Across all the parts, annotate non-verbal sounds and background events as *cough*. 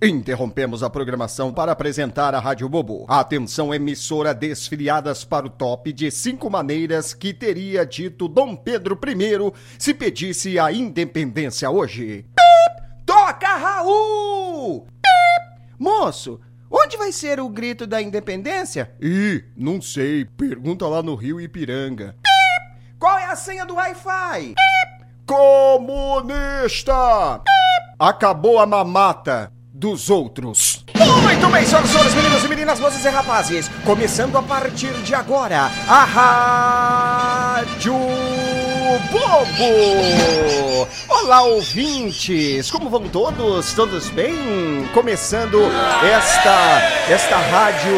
Interrompemos a programação para apresentar a Rádio Bobo. Atenção, emissora desfiliadas para o top de cinco maneiras que teria dito Dom Pedro I se pedisse a independência hoje. Pip! Toca, Raul! Pip! Moço, onde vai ser o grito da independência? Ih, não sei. Pergunta lá no Rio Ipiranga. Pip! Qual é a senha do Wi-Fi? Comunista! Acabou a mamata dos outros. Muito bem, senhoras e senhores, meninos e meninas, moças e rapazes. Começando a partir de agora, a Rádio Bobo. Olá, ouvintes. Como vão todos? Todos bem? Começando esta, esta rádio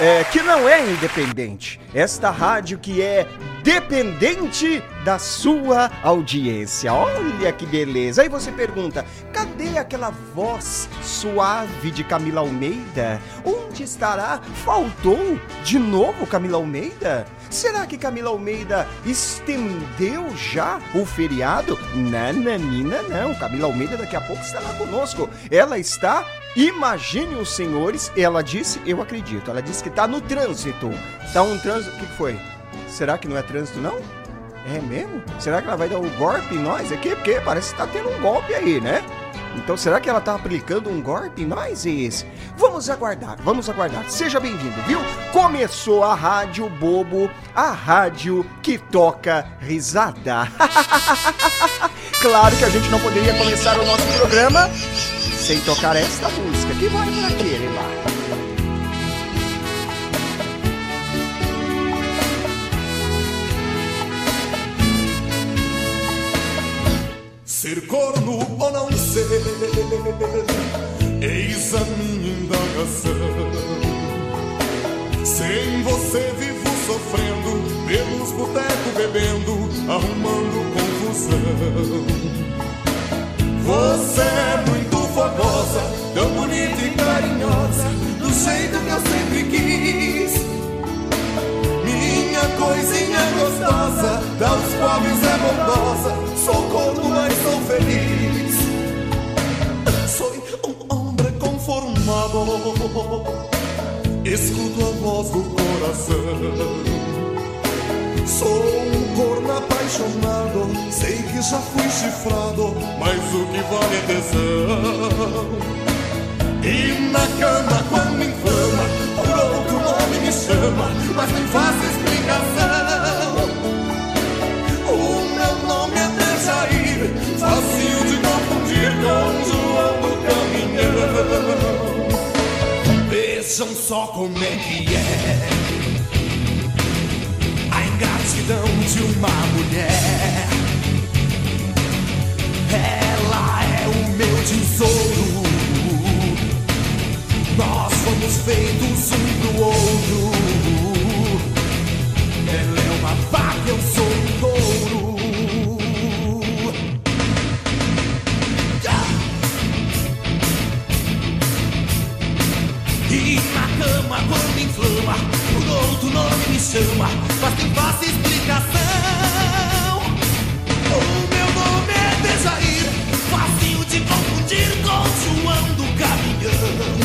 é, que não é independente. Esta rádio que é dependente da sua audiência. Olha que beleza. Aí você pergunta: cadê aquela voz suave de Camila Almeida? Onde estará? Faltou de novo Camila Almeida? Será que Camila Almeida estendeu já o feriado? Nananina, não. Camila Almeida daqui a pouco estará conosco. Ela está Imagine os senhores, ela disse, eu acredito, ela disse que está no trânsito. Tá um trânsito, o que foi? Será que não é trânsito não? É mesmo? Será que ela vai dar um golpe em nós aqui? Porque parece que tá tendo um golpe aí, né? Então será que ela tá aplicando um golpe em nós, esse? Vamos aguardar, vamos aguardar. Seja bem-vindo, viu? Começou a Rádio Bobo, a rádio que toca risada. *laughs* claro que a gente não poderia começar o nosso programa sem tocar esta música, que vai para aquele lá. Ser corno ou não ser, eis a minha indagação. Sem você vivo sofrendo, pelos botecos bebendo, arrumando confusão. Você é muito fogosa, tão bonita e carinhosa, do jeito que eu sempre quis. Coisinha gostosa, das pobres é bondosa, sou corno, mas sou feliz. Sou um homem conformado, escuto a voz do coração. Sou um corno apaixonado, sei que já fui chifrado, mas o que vale é tesão. E na cama quando me inflama, por outro nome me chama, mas nem faço O meu nome é Dejair, fácil de confundir com João do Caminhão. Vejam só como é que é ingratidão de uma mulher. Ela é o meu tesouro. Nós fomos feitos um pro outro. Eu sou touro. E na cama quando inflama, por outro nome me chama, mas tem fácil explicação. O meu nome é Dejair, fácil de confundir com João do Caminhão.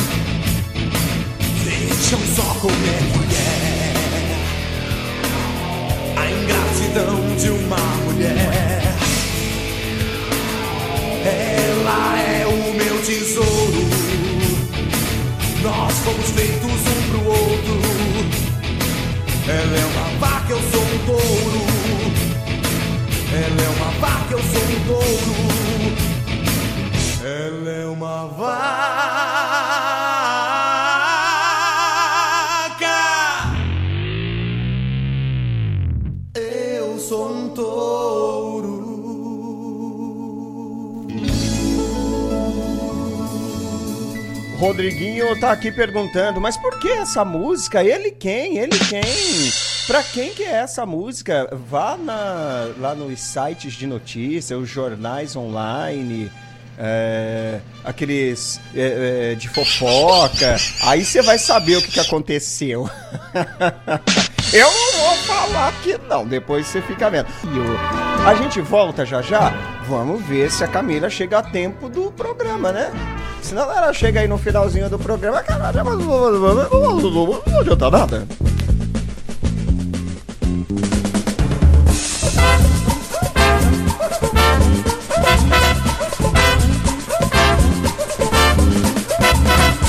Vejam só como é que é ingratidão de uma mulher. Ela é o meu tesouro. Nós fomos feitos um pro outro. Ela é uma Rodriguinho tá aqui perguntando, mas por que essa música? Ele quem? Ele quem? Pra quem que é essa música? Vá na, lá nos sites de notícia, os jornais online, é, aqueles é, é, de fofoca. Aí você vai saber o que, que aconteceu. *laughs* Eu não vou falar aqui não, depois você fica vendo. A gente volta já já. Vamos ver se a Camila chega a tempo do programa, né? Senão ela chega aí no finalzinho do programa, caralho, mas não adianta nada.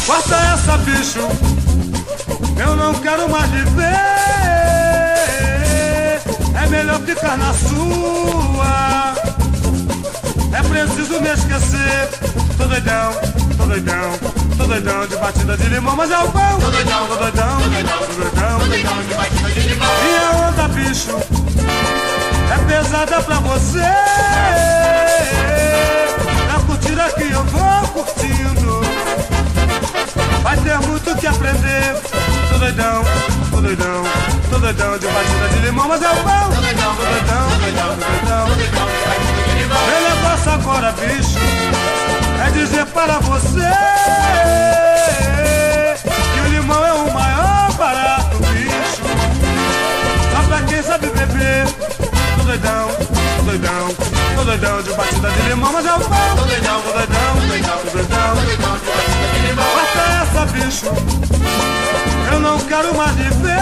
Corta essa, bicho. Eu não quero mais viver. É melhor ficar na sua. É preciso me esquecer. Tô doidão, tô doidão, tô doidão de batida de limão, mas é o pão. Tô doidão, tô doidão, tô doidão, tô doidão de batida de limão. E a onda, bicho, é pesada pra você. É a curtida que eu vou curtindo. Vai ter muito que aprender. Tô doidão, tô doidão, tô doidão de batida de limão, mas é o pão. Tô doidão, tô doidão, tô doidão, tô doidão. Meu negócio agora, bicho, é dizer para você que o limão é o maior barato, bicho. Só pra quem sabe beber. Tô doidão, tô doidão, tô doidão de batida de limão, mas é o pão. Tô doidão, tô doidão, tô doidão, tô doidão, tô de batida de limão. Essa, bicho, eu não quero mais viver.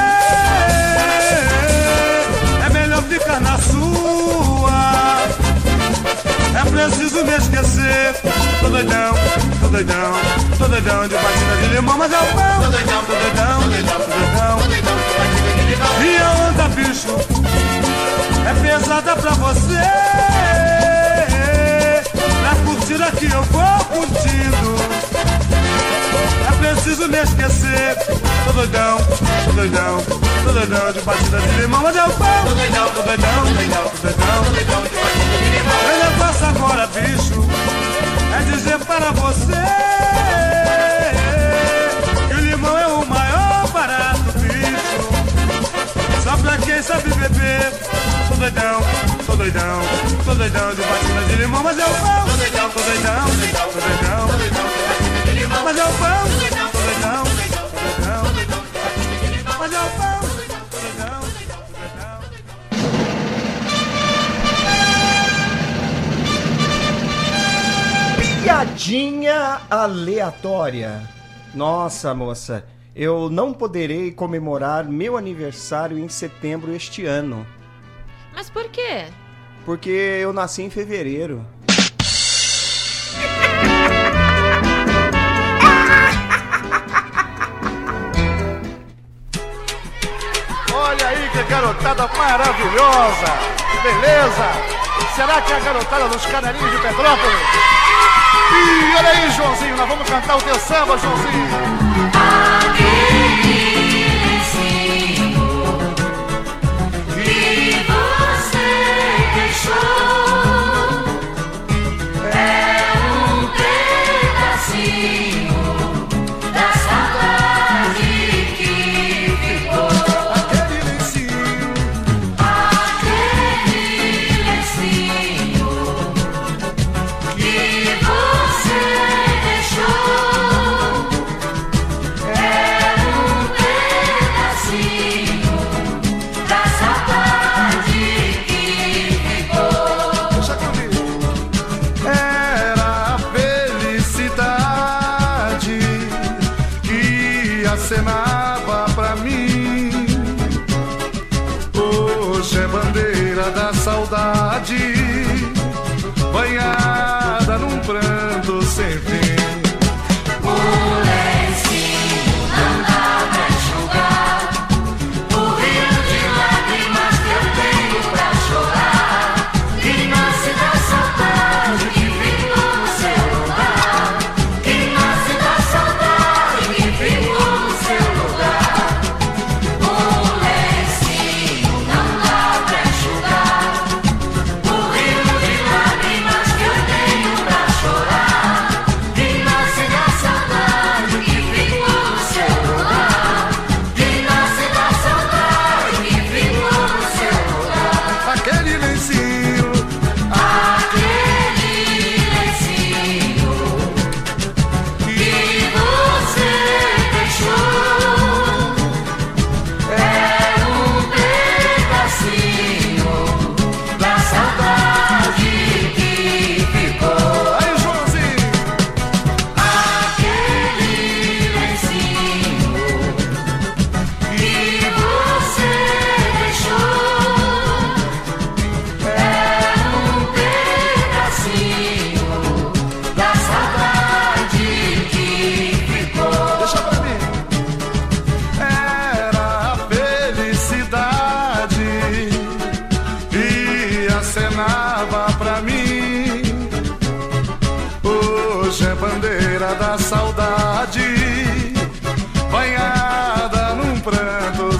É melhor ficar na sua. É preciso me esquecer. Tô doidão, tô doidão, tô doidão de batida de limão, mas é o pão. Tô doidão, tô doidão, tô doidão. E a onda, bicho, é pesada pra você. Na curtida que eu vou curtindo. É preciso me esquecer. Tô doidão, tô doidão, tô doidão de batida de limão, mas é o pão. Tô doidão, tô doidão, tô doidão, tô doidão, tô doidão de batida de limão. Meu negócio agora, bicho, é dizer para você que o limão é o maior barato, bicho. Só pra quem sabe beber. Tô doidão, tô doidão, tô doidão de batida de limão, mas é o pão. Tô doidão, tô doidão, tô doidão, tô doidão, de limão, mas é o Piadinha aleatória. Nossa, moça, eu não poderei comemorar meu aniversário em setembro este ano, Mas por quê? porque eu nasci em fevereiro. Garotada maravilhosa! Beleza? Será que é a garotada dos canelinhos de Petrópolis? Ih, olha aí, Joãozinho, nós vamos cantar o teu samba, Joãozinho!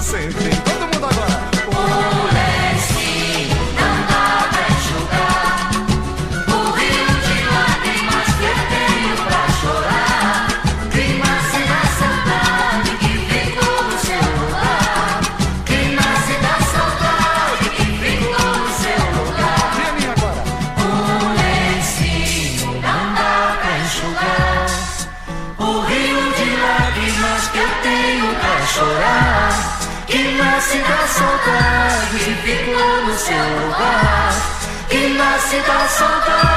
Sem fim. Nasce da saudade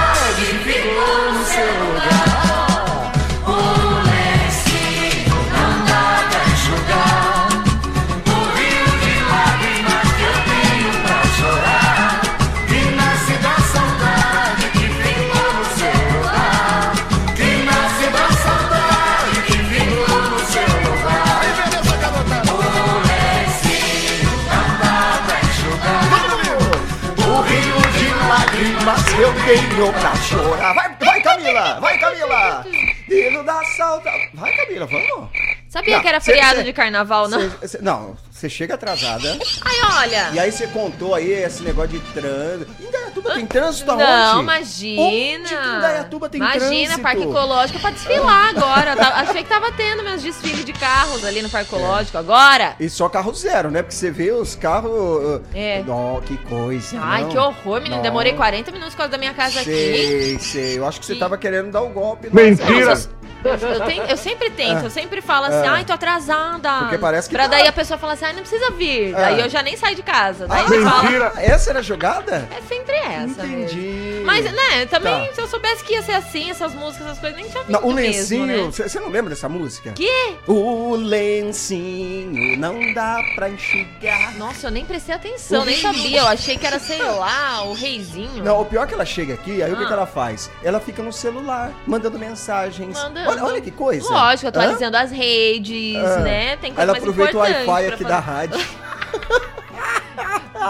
tenho pra chorar. Vai, vai Camila! Vai, Camila! Hino da saudade. Vai, Camila, vamos. Sabia Não, que era feriado cê- de carnaval, não? Cê- cê- não, você chega atrasada. Ai, olha. E aí você contou aí esse negócio de trânsito. Indaiatuba tem trânsito aonde? Não, Onde imagina. que Indaiatuba tem imagina, trânsito? Parque Ecológico pra desfilar agora. Achei que tava tendo meus desfiles de carros ali no Parque Ecológico agora. E só carro zero, né? Porque você vê os carros. uh, É. Ó, que coisa. Ai, não. que horror, menino. Não. Demorei 40 minutos por causa da minha casa aqui. Sei, sei. Eu acho que você Que- tava querendo dar o golpe. Mentira. Eu, eu tenho- eu sempre tento, eu sempre falo assim, Ah. ai, tô atrasada. Porque parece que Pra tá. daí a pessoa falar assim, ai, não precisa vir. Ah. Daí eu já nem saio de casa. Daí Ah, fala. Essa era a jogada? é sempre essa. mesmo. Entendi. Mas, né, também, Tá. se eu soubesse que ia ser assim, essas músicas, essas coisas, nem tinha visto Não, o mesmo, lencinho. né? Você você não lembra dessa música? Que? O lencinho não dá pra enxugar. Nossa, eu nem prestei atenção, O nem sabia. Eu achei que era, sei lá, o reizinho. Não, o pior é que ela chega aqui, aí o que, Ah. que ela faz? Ela fica no celular, mandando mensagens. Mandando. Olha, olha que coisa. Lógico, Hã? atualizando as redes, Ah. né? Tem coisa ela mais aproveita o Wi-Fi aqui fazer. da rádio. *laughs*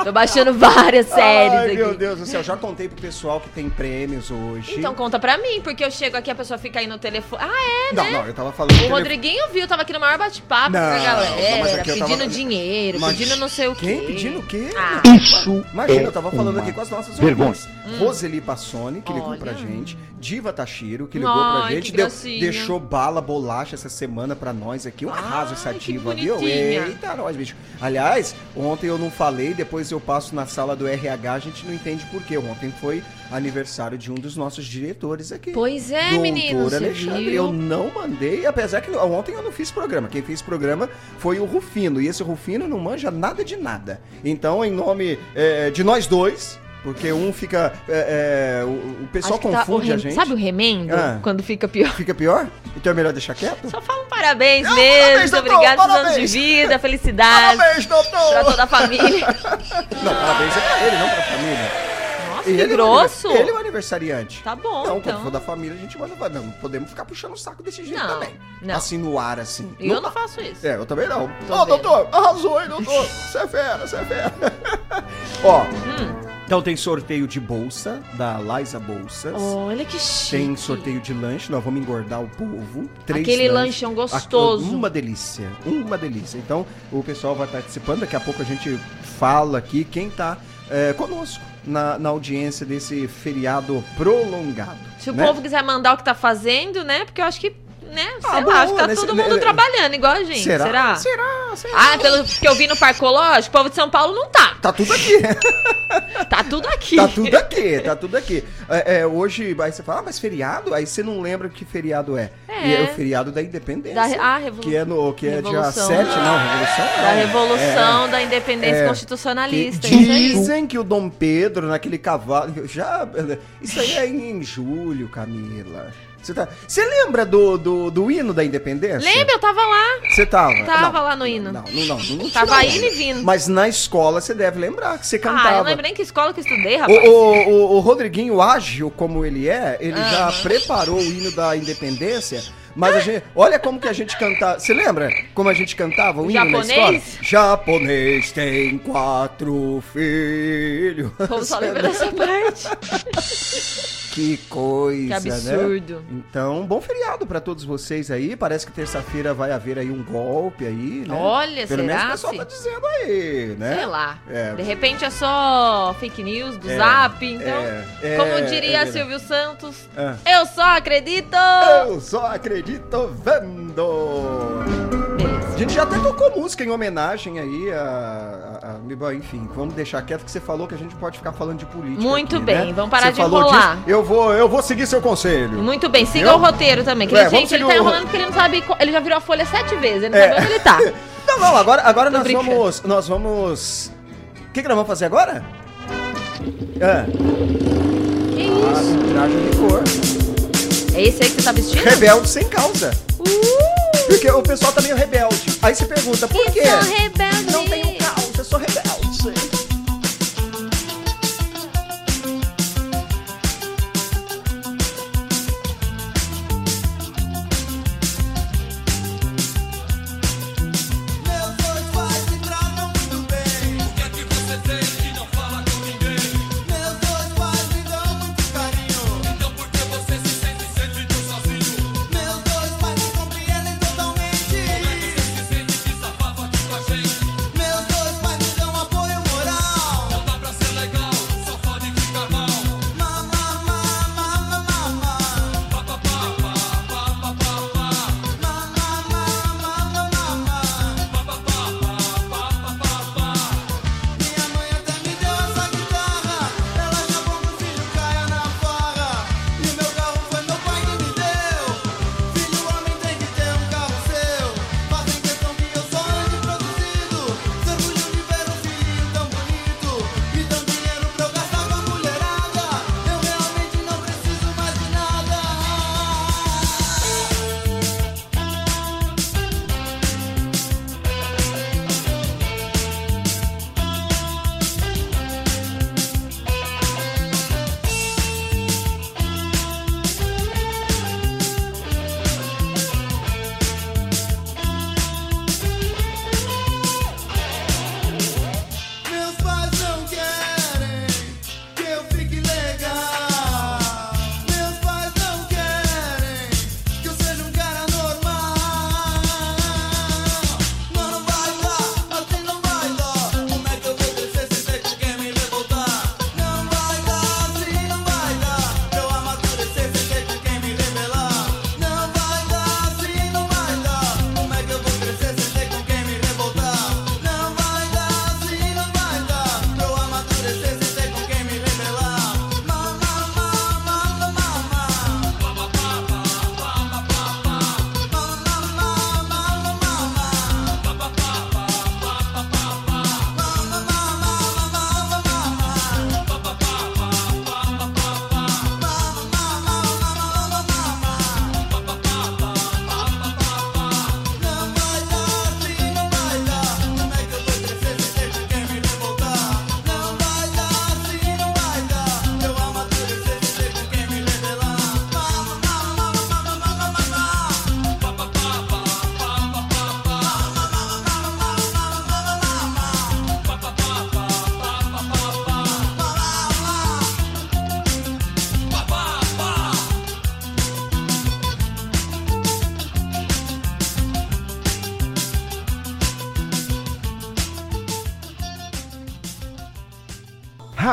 Tô baixando várias séries Ai, aqui. meu Deus do céu, já contei pro pessoal que tem prêmios hoje. Então conta pra mim, porque eu chego aqui a pessoa fica aí no telefone. Ah, é, não, né? não, eu tava falando. do O telefone- Rodriguinho viu, tava aqui no maior bate-papo com Não, a não, galera, tava- pedindo dinheiro, Mas- pedindo não sei o quê. Quem pedindo o quê? Ah, Isso Imagina, é eu tava falando uma aqui com as nossas vergonha. ouvintes. Roseli Passoni, que ligou Olha. pra gente. Diva Tashiro, que ligou pra Ai, gente. que deu- deixou bala, bolacha essa semana pra nós aqui. Um arraso essa Ai, diva, viu? Eita, nós, bicho. Aliás, ontem eu não falei, depois eu passo na sala do RH, a gente não entende por quê. Ontem foi aniversário de um dos nossos diretores aqui. Pois é, Doutor menino, Alexandre, viu? eu não mandei, apesar que ontem eu não fiz programa. Quem fez programa foi o Rufino. E esse Rufino não manja nada de nada. Então, em nome é, de nós dois, porque um fica. é, é, o, o pessoal que tá- confunde o a gente. Sabe o remendo? Ah. Quando fica pior. Fica pior? Então é melhor deixar quieto? Só fala um parabéns Não, mesmo. parabéns, doutor, obrigado pelos anos de vida, felicidade. Parabéns, doutor! Pra toda a família. *laughs* Não, parabéns é pra ele, não pra família. Nossa, Ele que é grosso. aniver- Ele é o aniversariante. Tá bom, Não, então. quando for da família, a gente manda. Não, podemos ficar puxando o saco desse jeito Não, também. não. Assim no ar, assim. Eu não faço isso. É, eu também não. Ó, vendo. doutor, arrasou, hein, doutor? Você é fera, você é fera. *laughs* Ó, Hum. Então tem sorteio de bolsa, da Liza Bolsas. Olha que chique. Tem sorteio de lanche, nós vamos engordar o povo. Três Aquele lanches. lanchão gostoso. Aqui, Uma delícia, uma delícia. Então, o pessoal vai participando, daqui a pouco a gente fala aqui quem tá é, conosco na, na audiência desse feriado prolongado. Se o né? povo quiser mandar o que tá fazendo, né? Porque eu acho que, né? Sei Ah, lá, bom, acho que tá nesse- todo mundo né, trabalhando igual a gente. Será? Será? Será? Será? Ah, pelo que eu vi no Parque Ecológico, o povo de São Paulo não tá. Tá tudo aqui. *laughs* Tá tudo aqui. Tá tudo aqui, tá tudo aqui. É, é, hoje, aí você fala, ah, mas feriado? Aí você não lembra que feriado é. É. E é o feriado da independência. Da ah, revolu- Que é, no, que é dia Revolução. 7, não, Revolução não. Da Revolução É, da Independência é. Constitucionalista. que dizem que o Dom Pedro, naquele cavalo. Já. Isso aí é em julho, Camila. Você tá, você lembra do, do, do hino da independência? Lembra? Eu tava lá. Você tava? Tava lá no hino. Não, não, não. não, não Tava não. indo e vindo. Mas na escola você deve lembrar que você cantava. Ah, eu não lembro nem que escola que eu estudei, rapaz. O, o, o, o Rodriguinho, ágil como ele é, ele Ah. já preparou o hino da independência. Mas a gente, olha como que a gente cantava. Você lembra como a gente cantava o hino na escola? Japonês? Japonês tem quatro filhos. Povo só lembra *laughs* dessa parte. *laughs* Que coisa, Que absurdo. né? Então, bom feriado pra todos vocês aí. Parece que terça-feira vai haver aí um golpe aí, né? Olha, Pelo menos o será? pessoal tá dizendo aí, né? Sei lá. É. De repente é só fake news do É, zap, então. é, é, como é diria. Silvio Santos, Ah. eu só acredito! Eu só acredito vendo. Gente já até tocou música em homenagem aí a, a- a- Enfim, vamos deixar quieto que você falou que a gente pode ficar falando de política. Muito aqui, bem, né? vamos parar Você de enrolar. disso, Eu vou, eu vou seguir seu conselho. Muito bem, siga Viu? o roteiro também. Que É, gente, ele tá o- enrolando porque ele não sabe. Ele já virou a folha sete vezes, ele não É. sabe onde ele tá. *laughs* Não, não, agora, agora Tô nós brincando. vamos. Nós vamos. O que, que nós vamos fazer agora? Ah, Que isso? arbitragem de cor. É esse aí que você tá vestindo? Rebelde sem causa. Uh! Porque o pessoal tá meio rebelde. Aí você pergunta, por quê? Eu sou rebelde. Não tenho causa, eu sou rebelde.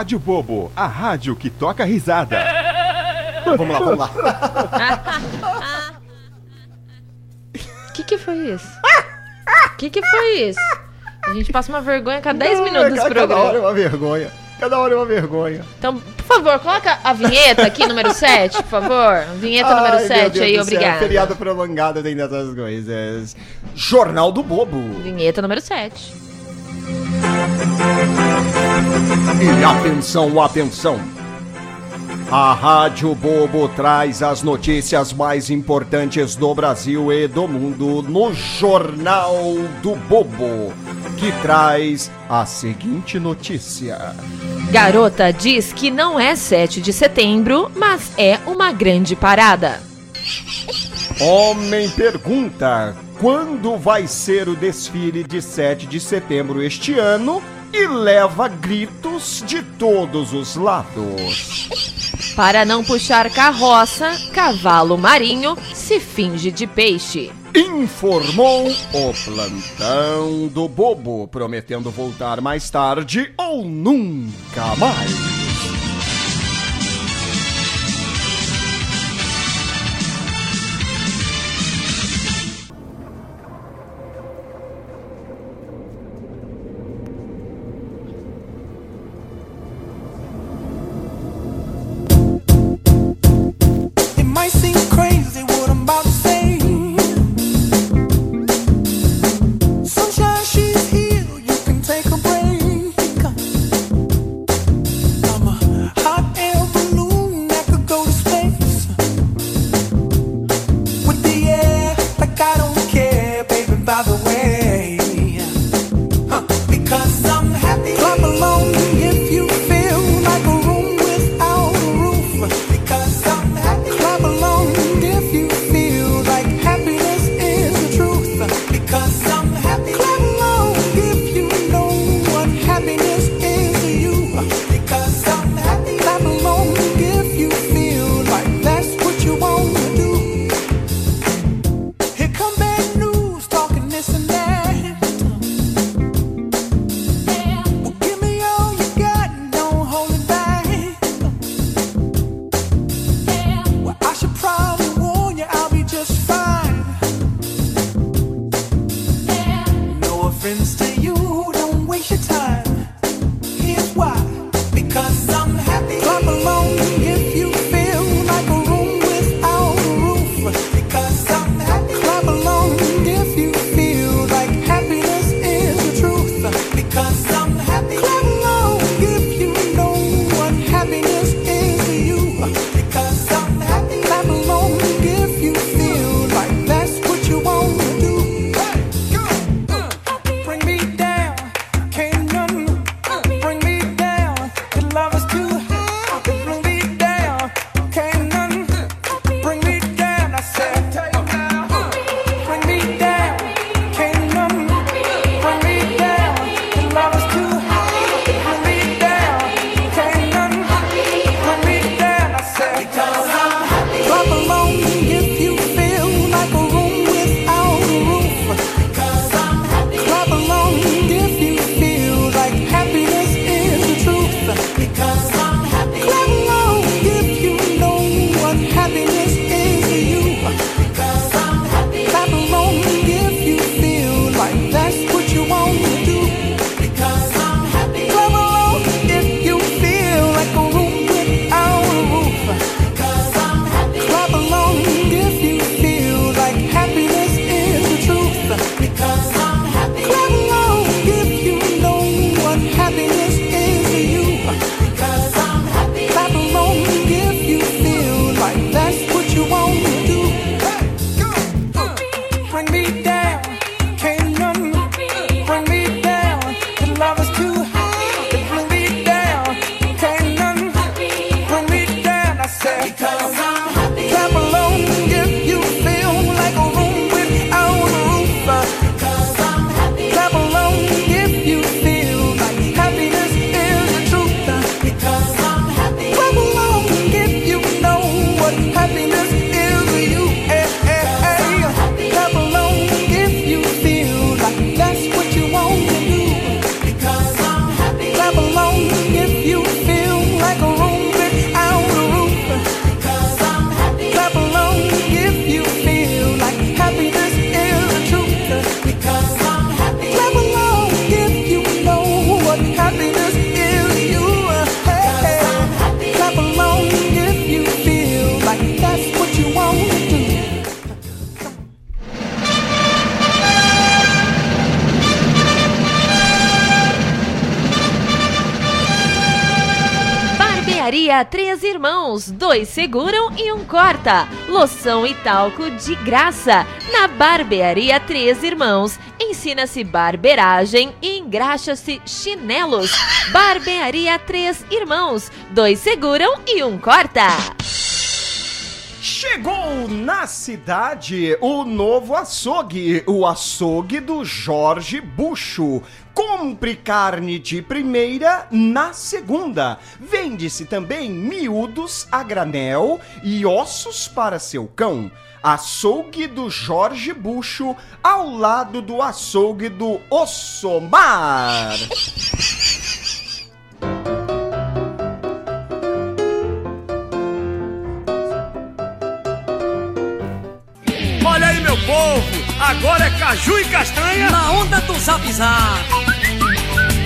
Rádio Bobo, a rádio que toca risada. Vamos lá, vamos lá. O *laughs* que que foi isso? O que que foi isso? A gente passa uma vergonha a cada 10 minutos desse cada, cada hora é programa. uma vergonha. Cada hora é uma vergonha. Então, por favor, coloca a vinheta aqui, número 7, por favor. Vinheta número Ai, meu 7 Deus aí, do céu. Feriado prolongado tem dessas coisas. Jornal do Bobo. Vinheta número 7. E atenção, atenção! A Rádio Bobo traz as notícias mais importantes do Brasil e do mundo no Jornal do Bobo, que traz a seguinte notícia. Garota diz que não é 7 de setembro, mas é uma grande parada. Homem pergunta quando vai ser o desfile de 7 de setembro este ano e leva gritos de todos os lados. Para não puxar carroça, cavalo marinho se finge de peixe. Informou o plantão do bobo, prometendo voltar mais tarde ou nunca mais. bring me down. irmãos, dois seguram e um corta. Loção e talco de graça. Na Barbearia Três Irmãos, ensina-se barbeiragem e engraxa-se chinelos. Barbearia Três Irmãos, dois seguram e um corta. Chegou na cidade o novo açougue, o açougue do Jorge Bucho. Compre carne de primeira na segunda. Vende-se também miúdos a granel e ossos para seu cão. Açougue do Jorge Bucho, ao lado do açougue do Ossomar. Olha aí, meu povo, agora é caju e castanha. Na onda do zap zap.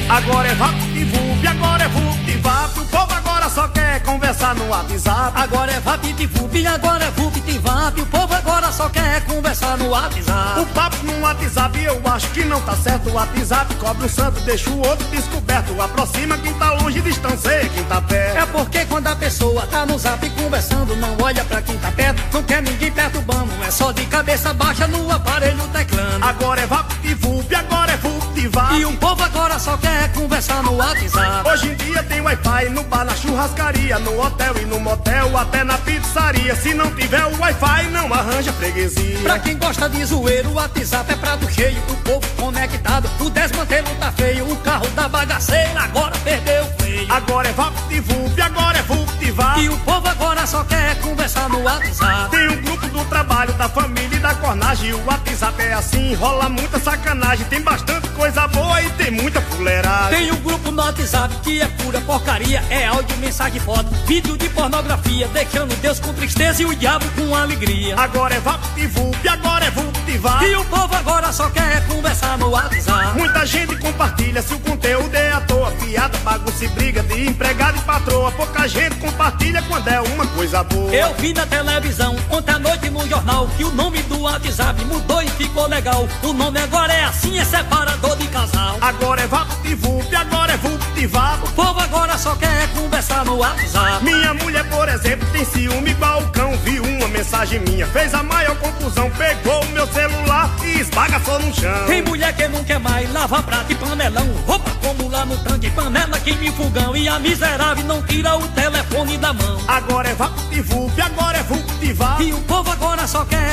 Agora é VaptVup, agora é VuptVap. O povo agora só quer conversar no WhatsApp. Agora é VaptVup, agora é VuptVap. O povo agora só quer conversar no WhatsApp. O papo no WhatsApp eu acho que não tá certo. O WhatsApp cobre um santo, deixa o outro descoberto. Aproxima quem tá longe, distancia quem tá perto. É porque quando a pessoa tá no zap conversando, não olha pra quem tá perto, não quer ninguém perturbando. É só de cabeça baixa no aparelho teclando. Agora é VaptVup, agora é E o povo agora só quer conversar no WhatsApp. Hoje em dia tem Wi-Fi no bar, na churrascaria, no hotel e no motel, até na pizzaria. Se não tiver o Wi-Fi, não arranja freguesia. Pra quem gosta de zoeiro, o WhatsApp é prato cheio, o povo conectado, o desmantelo tá feio, o carro da bagaceira agora perdeu o freio. Agora é VaptVup, agora é VuptVap. E o povo agora só quer conversar no WhatsApp. Tem um grupo do trabalho, da família e da cornagem. O WhatsApp é assim, rola muita sacanagem. Tem bastante coisa boa e tem muita fuleiragem. Tem um grupo no WhatsApp que é pura porcaria, é áudio, mensagem, foto, vídeo de pornografia, deixando Deus com tristeza e o diabo com alegria. Agora é VaptVup, agora é VuptVap. E o povo agora só quer conversar no WhatsApp. Muita gente compartilha se o conteúdo é à toa. Piada, bagunça e briga de empregado e patroa. Pouca gente compartilha quando é uma coisa boa. Eu vi na televisão, ontem à noite no jornal, que o nome do WhatsApp mudou e ficou legal. O nome agora é assim, é separador de casal. Agora é VaptVup, agora é VuptVap. O povo agora só quer conversar no WhatsApp. Minha mulher, por exemplo, tem ciúme igual o cão. Viu uma mensagem minha, fez a maior confusão. Pegou o meu celular e esbagaçou no chão. Tem mulher que não quer mais lavar prato e panelão. Roupa como lá no tanque, panela queima e fogão. E a miserável não tira o telefone da mão. Agora é VaptVup, agora é VuptVap. E o povo agora só quer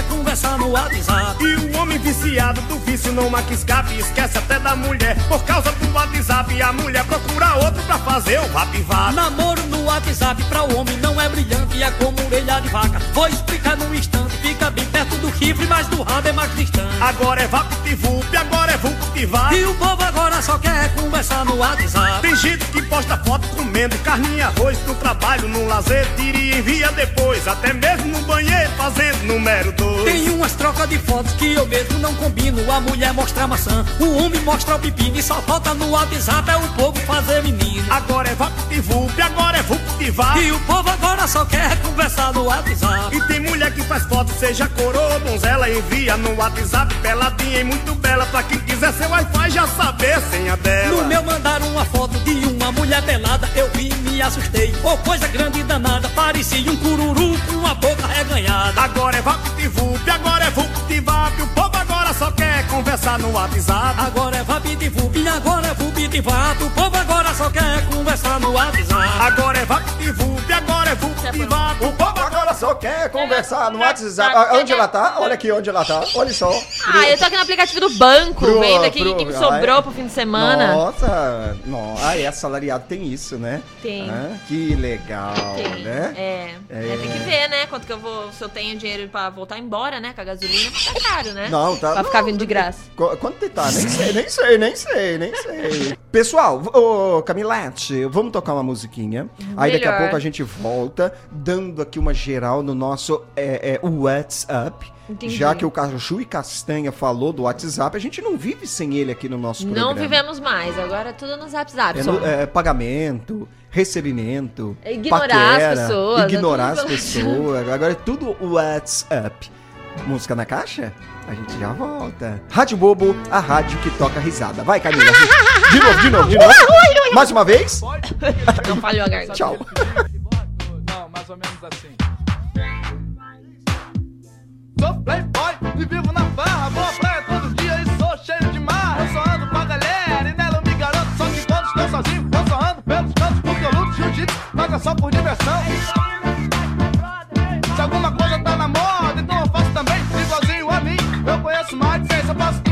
no WhatsApp. E o homem viciado do vício não marca escape, esquece até da mulher. Por causa do WhatsApp, a mulher procura outro pra fazer o VapVap. Namoro no WhatsApp pra o homem não é brilhante, é como orelha de vaca. Vou explicar num instante, fica bem perto do chifre, mas do rabo é mais distante. Agora é VaptVup, agora é VuptVap. E o povo agora só quer conversar no WhatsApp. Tem gente que posta foto comendo carne e arroz no trabalho, no lazer, tira e envia depois. Até mesmo no banheiro fazendo número dois. Tem umas trocas de fotos que eu mesmo não combino. A mulher mostra a maçã, o homem mostra o pepino. E só falta no WhatsApp é o povo fazer menino. Agora é VaptVup, agora é VuptVap. E o povo agora só quer conversar no WhatsApp. E tem mulher que faz foto, seja coroa ou donzela, envia no WhatsApp, peladinha e muito bela. Pra quem quiser seu Wi-Fi já saber a senha dela. No meu mandaram uma foto de uma mulher pelada, eu vi e me assustei. Ô coisa grande e danada, parecia um cururu com a boca reganhada. Agora é VaptVup, agora é VuptVap. O povo agora só quer conversar no WhatsApp. Agora é VaptVup, agora é VuptVap. O povo agora só quer conversar no WhatsApp. Agora é VaptVup, agora é VuptVap. O povo agora só quer conversar no WhatsApp. Ah, Onde ela tá? Olha aqui onde ela tá. Olha só. Ah, eu tô aqui no aplicativo do banco, Pro- vendo aqui pro- que me sobrou ah, pro fim de semana. Nossa, no, ah, é assalariado tem isso, né? Tem. Ah, que legal, Tem. né? É. É. É, tem que ver, né? Quanto que eu vou. Se eu tenho dinheiro pra voltar embora, né? Com a gasolina, tá caro, né? Não, tá. Pra ficar não, vindo de graça. Qu- Quanto que tá? Nem sei, nem sei, nem sei, nem sei. Pessoal, ô Camilete, vamos tocar uma musiquinha. Aí daqui a pouco a gente volta, dando aqui uma geral no nosso é, é, WhatsApp. Entendi. Já que o Caju e Castanha falou do WhatsApp, a gente não vive sem ele aqui no nosso Não programa. vivemos mais, agora é tudo no zap zap. É, no- é recebimento, recebimento, ignorar as paquera, pessoas, ignorar as pessoas. Agora é tudo WhatsApp. Música na caixa? A gente já volta. Rádio Bobo, a rádio que toca risada. Vai, Camila. De novo, de novo, de novo. Mais uma vez. Não falhou a garganta. Tchau. Não, mais ou menos assim. Sou playboy e vivo na farra, vou à praia todo dia e sou cheio de marra. Eu só ando com a galera e nela eu me garanto, só que quando estou sozinho, eu só ando pelos cantos porque eu luto jiu-jitsu, mas é só por diversão. Se alguma coisa smart face, a bus.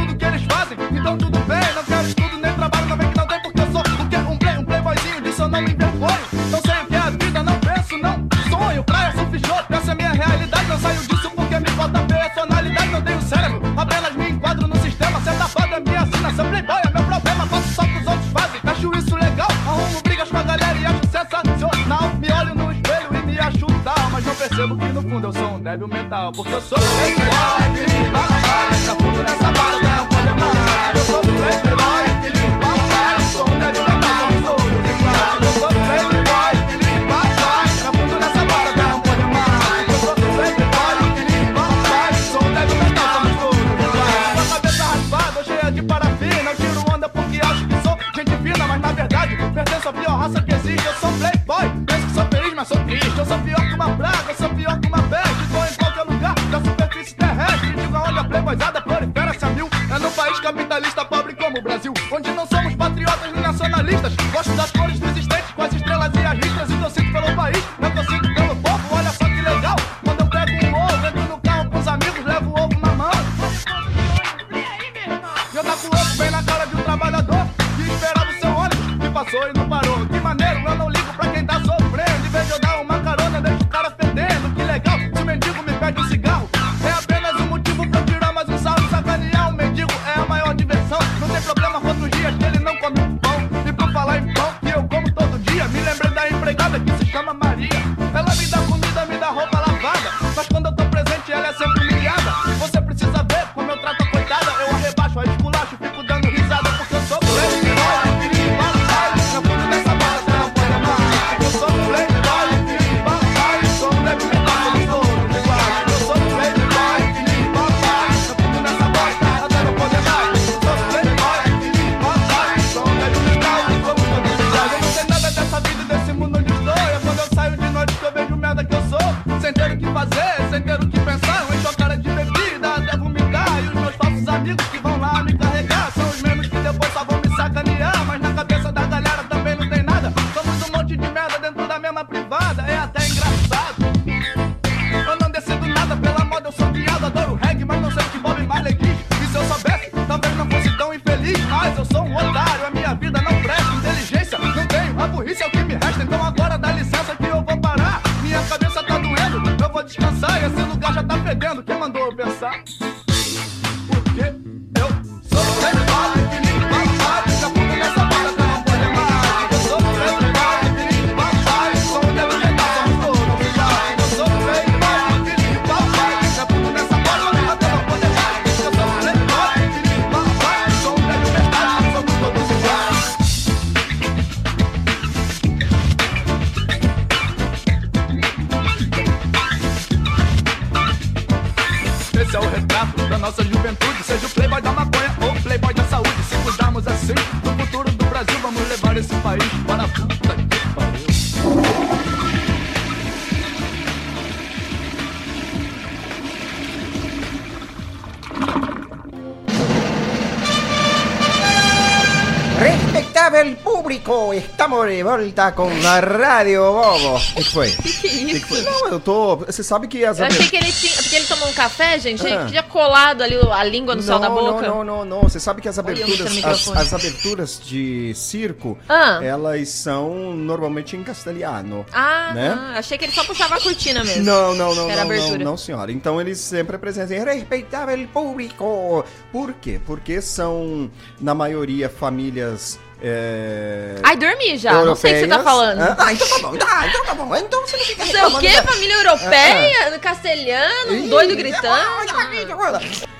estamos de volta com a Rádio Bobo. *laughs* O que, foi? O que, que isso? Não, eu tô. Você sabe que as. Eu achei que ele tinha. Porque ele tomou um café, gente, ele tinha colado ali a língua no não, céu da boca. Não, não, não, Você sabe que as aberturas. As, as, aberturas de circo, ah. elas são normalmente em castelhano. Ah, né? Ah, achei que ele só puxava a cortina mesmo. Não, não, não. Era não, abertura. não, não, senhora. Então eles sempre apresentam respeitável público. Por quê? Porque são, na maioria, famílias é... Ai, dormi já. Europeias. Não sei o que você tá falando. Ah, então tá bom. Ah, então tá bom. Então você não fica Sei é o quê? Né? Família europeia? Ah. Castelhano? Um doido gritando?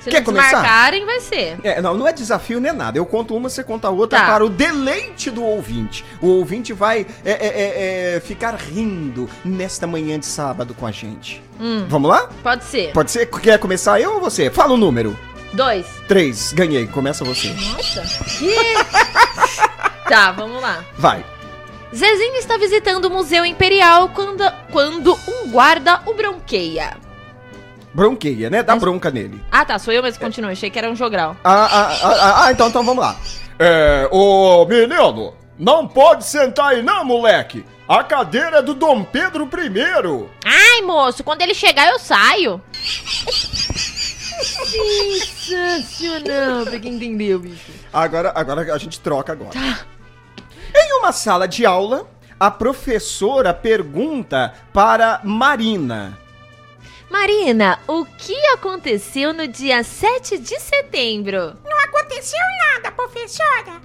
Quer começar? marcarem, vai ser. É, não, não é desafio nem nada. Eu conto uma, você conta a outra tá. para o deleite do ouvinte. O ouvinte vai é, é, ficar rindo nesta manhã de sábado com a gente. Hum. Vamos lá? Pode ser. Pode ser? Quer começar eu ou você? Fala o um número. Dois. Três. Ganhei. Começa você. Nossa. Que... *laughs* Tá, vamos lá. Vai. Zezinho está visitando o Museu Imperial quando, quando um guarda o bronqueia. Bronqueia, né? Dá Mas- bronca nele. Ah, tá, sou eu mesmo que continuo. Achei que era um jogral. Ah, ah, ah, ah, ah, então, então vamos lá. É, ô menino, não pode sentar aí não, moleque. A cadeira é do Dom Pedro I. Ai, moço, quando ele chegar eu saio. Sensacional, pra quem entendeu, bicho. Agora, agora a gente troca agora. Em uma sala de aula, a professora pergunta para Marina. Marina, o que aconteceu no dia 7 de setembro? Não aconteceu nada, professora.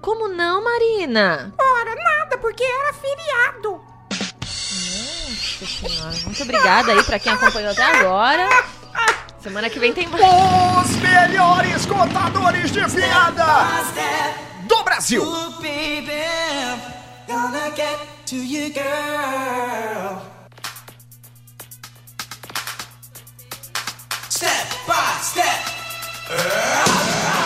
Como não, Marina? Ora, nada, porque era feriado. Nossa senhora, muito obrigada aí pra quem acompanhou até agora. Semana que vem tem mais. Os melhores contadores de piada Brasil. baby, gonna get to you, girl. Step by step. Step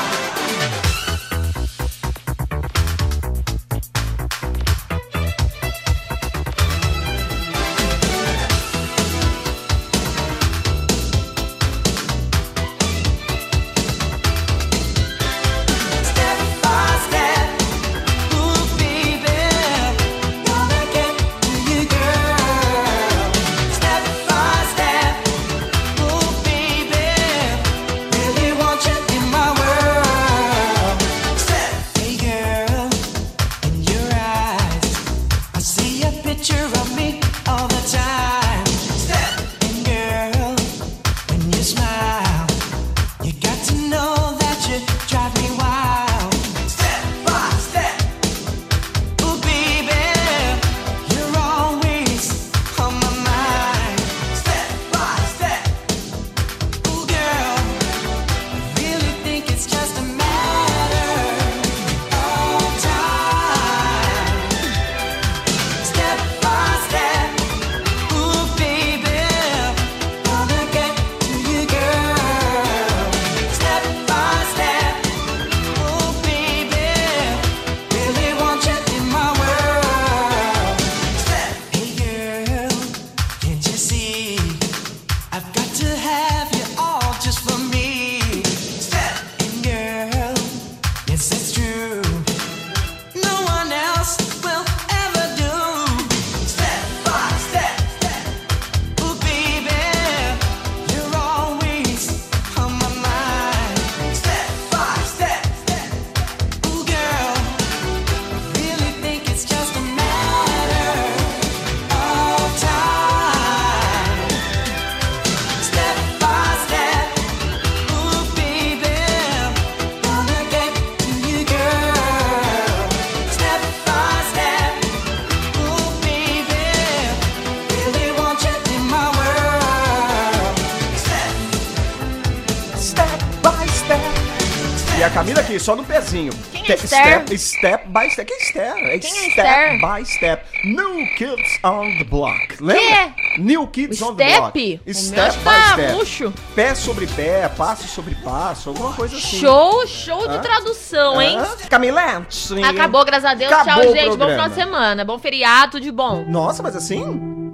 E a Camila aqui, só no pezinho. Quem é Esther? Step, step by step. Quem é Esther? É Quem é step by step. New Kids on the Block. Lembra? New Kids on the Step? Block. O Step meu by tá step. murcho. Pé sobre pé, passo sobre passo, alguma coisa assim. Show, show de Hã? tradução, hein? Hã? Camila, sim. Acabou, graças a Deus. Acabou Tchau, o gente. Bom programa. final de semana. Bom feriado, tudo de bom. Nossa, mas assim.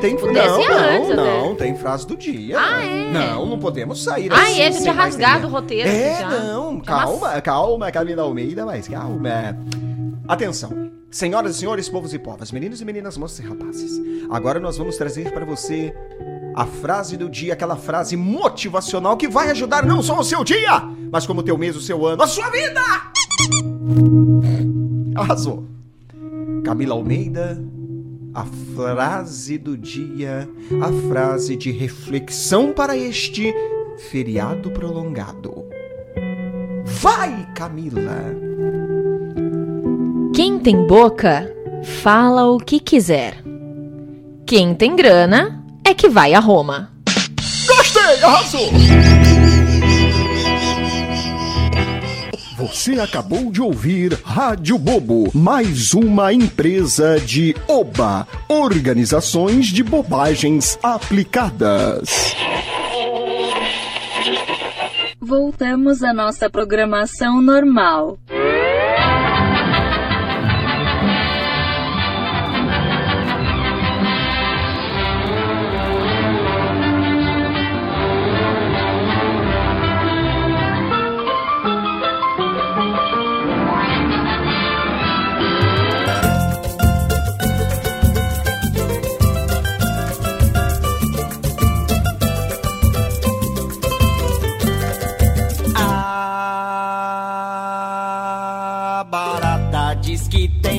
Tem pudesse, não, não, antes não, tem frase do dia. Ah, é? Não, não podemos sair Ah, assim. é, a gente mais rasgado o roteiro É, já. não, calma, calma, Camila Almeida, mas calma. Atenção, senhoras e senhores, povos e povas, meninos e meninas, moças e rapazes. Agora nós vamos trazer para você a frase do dia, aquela frase motivacional que vai ajudar não só o seu dia, mas como o teu mês, o seu ano, a sua vida! Arrasou. Camila Almeida, a frase do dia, a frase de reflexão para este feriado prolongado. Vai, Camila! Quem tem boca, fala o que quiser. Quem tem grana é que vai a Roma. Gostei, arrasou! Você acabou de ouvir Rádio Bobo, mais uma empresa de Oba, Organizações de Bobagens Aplicadas. Voltamos à nossa programação normal. que tem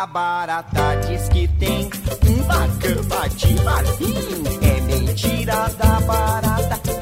A barata diz que tem uma cama de marfim. É mentira da barata.